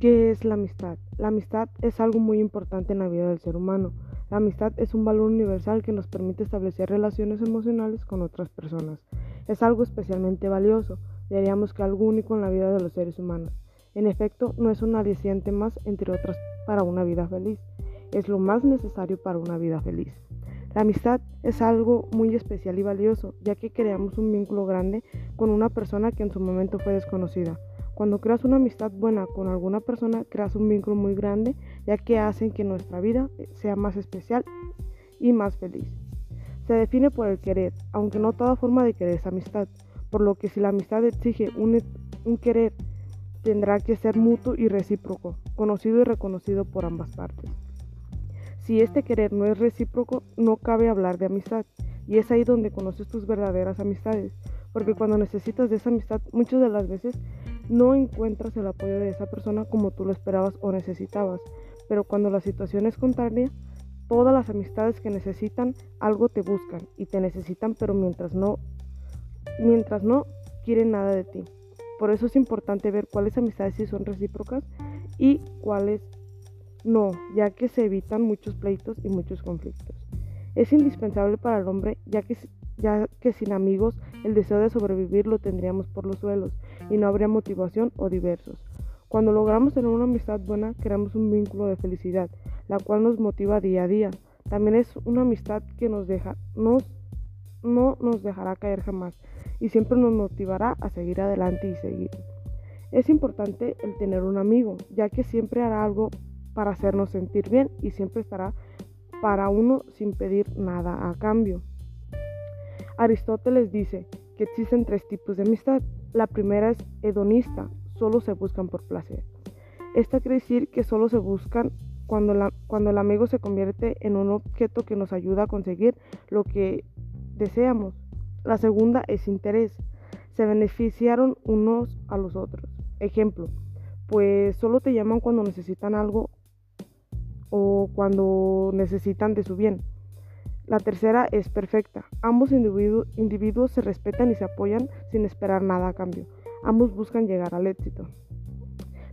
¿Qué es la amistad? La amistad es algo muy importante en la vida del ser humano. La amistad es un valor universal que nos permite establecer relaciones emocionales con otras personas. Es algo especialmente valioso, diríamos que algo único en la vida de los seres humanos. En efecto, no es un aliciente más, entre otras, para una vida feliz. Es lo más necesario para una vida feliz. La amistad es algo muy especial y valioso, ya que creamos un vínculo grande con una persona que en su momento fue desconocida. Cuando creas una amistad buena con alguna persona, creas un vínculo muy grande, ya que hacen que nuestra vida sea más especial y más feliz. Se define por el querer, aunque no toda forma de querer es amistad, por lo que si la amistad exige un, un querer, tendrá que ser mutuo y recíproco, conocido y reconocido por ambas partes. Si este querer no es recíproco, no cabe hablar de amistad, y es ahí donde conoces tus verdaderas amistades, porque cuando necesitas de esa amistad, muchas de las veces no encuentras el apoyo de esa persona como tú lo esperabas o necesitabas, pero cuando la situación es contraria, todas las amistades que necesitan algo te buscan y te necesitan, pero mientras no mientras no quieren nada de ti. Por eso es importante ver cuáles amistades sí son recíprocas y cuáles no, ya que se evitan muchos pleitos y muchos conflictos. Es indispensable para el hombre, ya que ya que sin amigos el deseo de sobrevivir lo tendríamos por los suelos y no habría motivación o diversos. Cuando logramos tener una amistad buena, creamos un vínculo de felicidad, la cual nos motiva día a día. También es una amistad que nos deja, nos, no nos dejará caer jamás y siempre nos motivará a seguir adelante y seguir. Es importante el tener un amigo, ya que siempre hará algo para hacernos sentir bien y siempre estará para uno sin pedir nada a cambio. Aristóteles dice que existen tres tipos de amistad. La primera es hedonista, solo se buscan por placer. Esta quiere decir que solo se buscan cuando, cuando el amigo se convierte en un objeto que nos ayuda a conseguir lo que deseamos. La segunda es interés. Se beneficiaron unos a los otros. Ejemplo, pues solo te llaman cuando necesitan algo o cuando necesitan de su bien. La tercera es perfecta. Ambos individuos se respetan y se apoyan sin esperar nada a cambio. Ambos buscan llegar al éxito.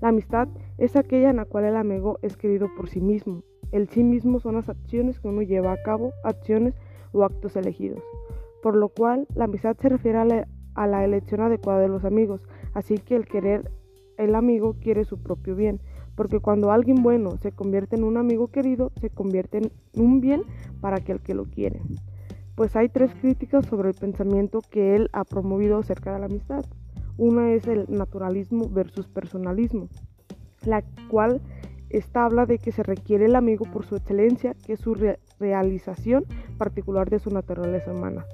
La amistad es aquella en la cual el amigo es querido por sí mismo. El sí mismo son las acciones que uno lleva a cabo, acciones o actos elegidos. Por lo cual, la amistad se refiere a la, elección adecuada de los amigos. Así que el querer, el amigo quiere su propio bien porque cuando alguien bueno se convierte en un amigo querido, se convierte en un bien para aquel que lo quiere. Pues hay tres críticas sobre el pensamiento que él ha promovido acerca de la amistad. Una es el naturalismo versus personalismo, la cual esta habla de que se requiere el amigo por su excelencia, que es su realización particular de su naturaleza humana.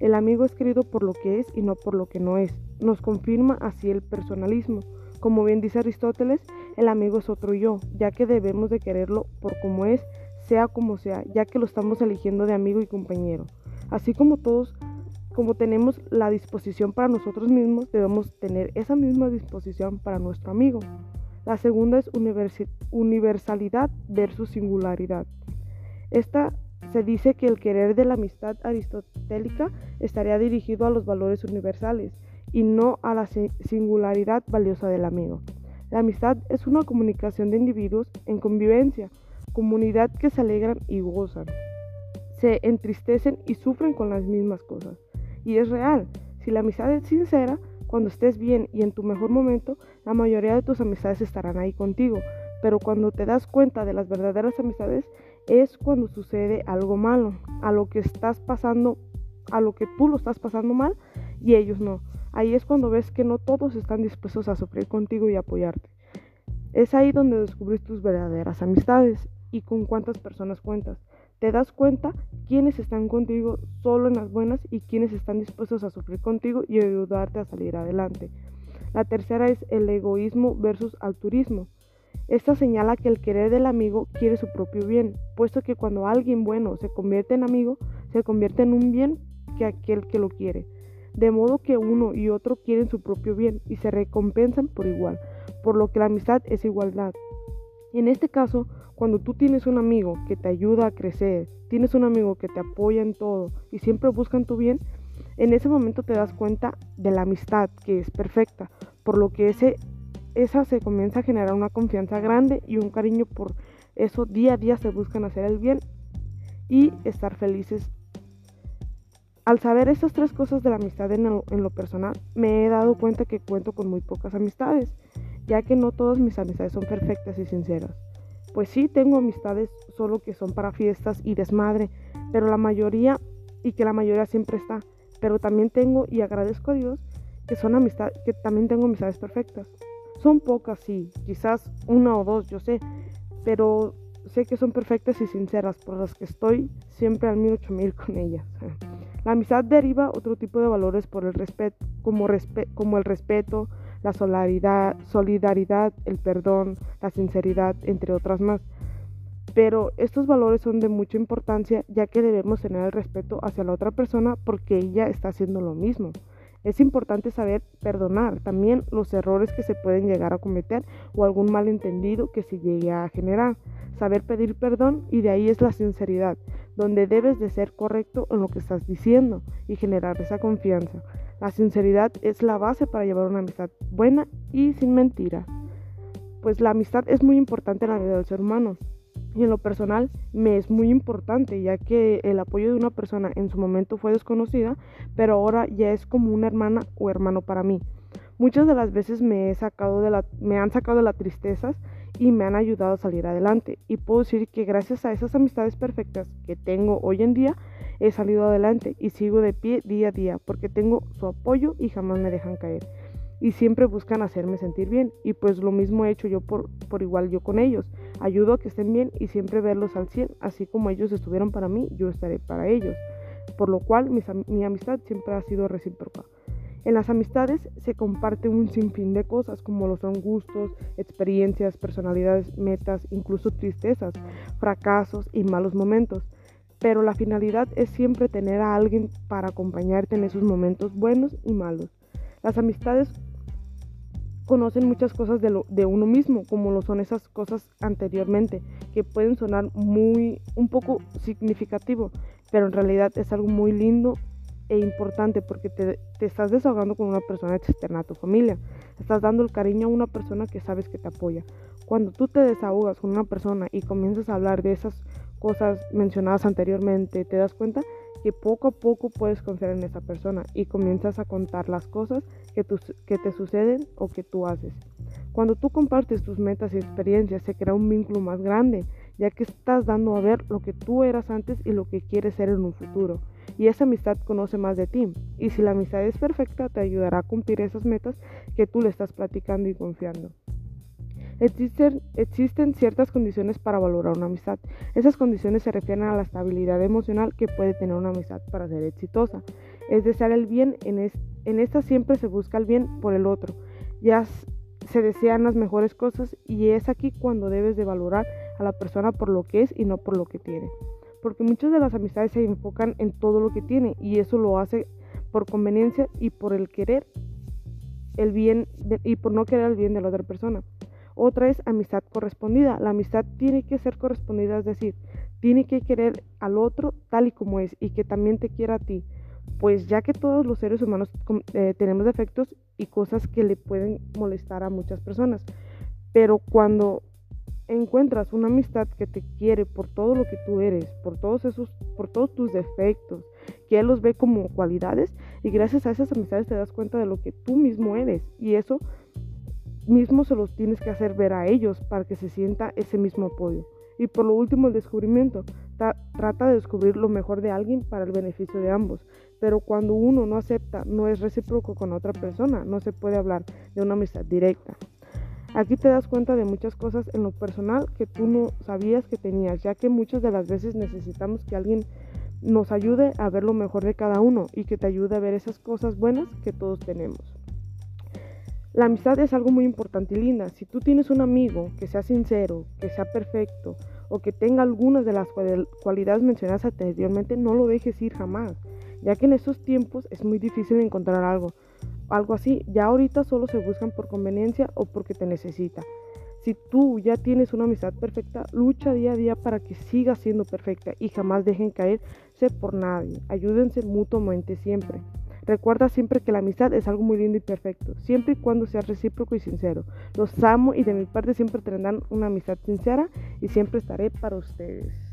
El amigo es querido por lo que es y no por lo que no es. Nos confirma así el personalismo. Como bien dice Aristóteles, el amigo es otro yo, ya que debemos de quererlo por como es, sea como sea, ya que lo estamos eligiendo de amigo y compañero. Así como todos, como tenemos la disposición para nosotros mismos, debemos tener esa misma disposición para nuestro amigo. La segunda es universalidad versus singularidad. Esta se dice que el querer de la amistad aristotélica estaría dirigido a los valores universales y no a la singularidad valiosa del amigo. La amistad es una comunicación de individuos en convivencia, comunidad que se alegran y gozan, se entristecen y sufren con las mismas cosas. Y es real, si la amistad es sincera, cuando estés bien y en tu mejor momento, la mayoría de tus amistades estarán ahí contigo. Pero cuando te das cuenta de las verdaderas amistades es cuando sucede algo malo, a lo que estás pasando, a lo que tú lo estás pasando mal y ellos no. Ahí es cuando ves que no todos están dispuestos a sufrir contigo y apoyarte. Es ahí donde descubres tus verdaderas amistades y con cuántas personas cuentas. Te das cuenta quiénes están contigo solo en las buenas y quiénes están dispuestos a sufrir contigo y ayudarte a salir adelante. La tercera es el egoísmo versus altruismo. Esta señala que el querer del amigo quiere su propio bien, puesto que cuando alguien bueno se convierte en amigo, se convierte en un bien que aquel que lo quiere de modo que uno y otro quieren su propio bien y se recompensan por igual, por lo que la amistad es igualdad. En este caso, cuando tú tienes un amigo que te ayuda a crecer, tienes un amigo que te apoya en todo y siempre buscan tu bien, en ese momento te das cuenta de la amistad que es perfecta, por lo que ese esa se comienza a generar una confianza grande y un cariño por eso día a día se buscan hacer el bien y estar felices. Al saber estas tres cosas de la amistad en lo, personal, me he dado cuenta que cuento con muy pocas amistades, ya que no todas mis amistades son perfectas y sinceras. Pues sí, tengo amistades solo que son para fiestas y desmadre, pero la mayoría y que la mayoría siempre está. Pero también tengo y agradezco a Dios que son amistades, que también tengo amistades perfectas. Son pocas, sí, quizás una o dos, yo sé, pero sé que son perfectas y sinceras, por las que estoy siempre al mil ocho mil con ellas. La amistad deriva otro tipo de valores por el respeto, como, como el respeto, la solidaridad, solidaridad, el perdón, la sinceridad, entre otras más. Pero estos valores son de mucha importancia ya que debemos tener el respeto hacia la otra persona porque ella está haciendo lo mismo. Es importante saber perdonar también los errores que se pueden llegar a cometer o algún malentendido que se llegue a generar. Saber pedir perdón y de ahí es la sinceridad, donde debes de ser correcto en lo que estás diciendo y generar esa confianza. La sinceridad es la base para llevar una amistad buena y sin mentira. Pues la amistad es muy importante en la vida del ser humano. Y en lo personal me es muy importante ya que el apoyo de una persona en su momento fue desconocida, pero ahora ya es como una hermana o hermano para mí. Muchas de las veces me, he sacado de la, me han sacado de las tristezas y me han ayudado a salir adelante. Y puedo decir que gracias a esas amistades perfectas que tengo hoy en día, he salido adelante y sigo de pie día a día porque tengo su apoyo y jamás me dejan caer y siempre buscan hacerme sentir bien. Y pues lo mismo he hecho yo por, por igual yo con ellos. Ayudo a que estén bien y siempre verlos al 100, así como ellos estuvieron para mí, yo estaré para ellos. Por lo cual mi amistad siempre ha sido recíproca. En las amistades se comparte un sinfín de cosas como lo son gustos, experiencias, personalidades, metas, incluso tristezas, fracasos y malos momentos. Pero la finalidad es siempre tener a alguien para acompañarte en esos momentos buenos y malos. Las amistades conocen muchas cosas de, de uno mismo, como lo son esas cosas anteriormente, que pueden sonar muy, un poco significativo, pero en realidad es algo muy lindo e importante porque te, te, estás desahogando con una persona externa a tu familia. Estás dando el cariño a una persona que sabes que te apoya. Cuando tú te desahogas con una persona y comienzas a hablar de esas cosas mencionadas anteriormente, te das cuenta que poco a poco puedes confiar en esa persona y comienzas a contar las cosas que, que te suceden o que tú haces. Cuando tú compartes tus metas y experiencias se crea un vínculo más grande, ya que estás dando a ver lo que tú eras antes y lo que quieres ser en un futuro. Y esa amistad conoce más de ti. Y si la amistad es perfecta, te ayudará a cumplir esas metas que tú le estás platicando y confiando. Existen, ciertas condiciones para valorar una amistad. Esas condiciones se refieren a la estabilidad emocional que puede tener una amistad para ser exitosa. Es desear el bien, en, en esta siempre se busca el bien por el otro. Ya se desean las mejores cosas y es aquí cuando debes de valorar a la persona por lo que es y no por lo que tiene. Porque muchas de las amistades se enfocan en todo lo que tiene y eso lo hace por conveniencia y por el querer el bien y por no querer el bien de la otra persona. Otra es amistad correspondida. La amistad tiene que ser correspondida, es decir, tiene que querer al otro tal y como es y que también te quiera a ti. Pues ya que todos los seres humanos eh, tenemos defectos y cosas que le pueden molestar a muchas personas. Pero cuando encuentras una amistad que te quiere por todo lo que tú eres, por todos esos, por todos tus defectos, que él los ve como cualidades y gracias a esas amistades te das cuenta de lo que tú mismo eres y eso mismo se los tienes que hacer ver a ellos para que se sienta ese mismo apoyo. Y por lo último, el descubrimiento. trata de descubrir lo mejor de alguien para el beneficio de ambos. Pero cuando uno no acepta, no es recíproco con otra persona, no se puede hablar de una amistad directa. Aquí te das cuenta de muchas cosas en lo personal que tú no sabías que tenías, ya que muchas de las veces necesitamos que alguien nos ayude a ver lo mejor de cada uno y que te ayude a ver esas cosas buenas que todos tenemos. La amistad es algo muy importante y linda. Si tú tienes un amigo que sea sincero, que sea perfecto o que tenga algunas de las cualidades mencionadas anteriormente, no lo dejes ir jamás, ya que en estos tiempos es muy difícil encontrar algo, algo así. Ya ahorita solo se buscan por conveniencia o porque te necesita. Si tú ya tienes una amistad perfecta, lucha día a día para que siga siendo perfecta y jamás dejen caerse por nadie. Ayúdense mutuamente siempre. Recuerda siempre que la amistad es algo muy lindo y perfecto, siempre y cuando sea recíproco y sincero. Los amo y de mi parte siempre tendrán una amistad sincera y siempre estaré para ustedes.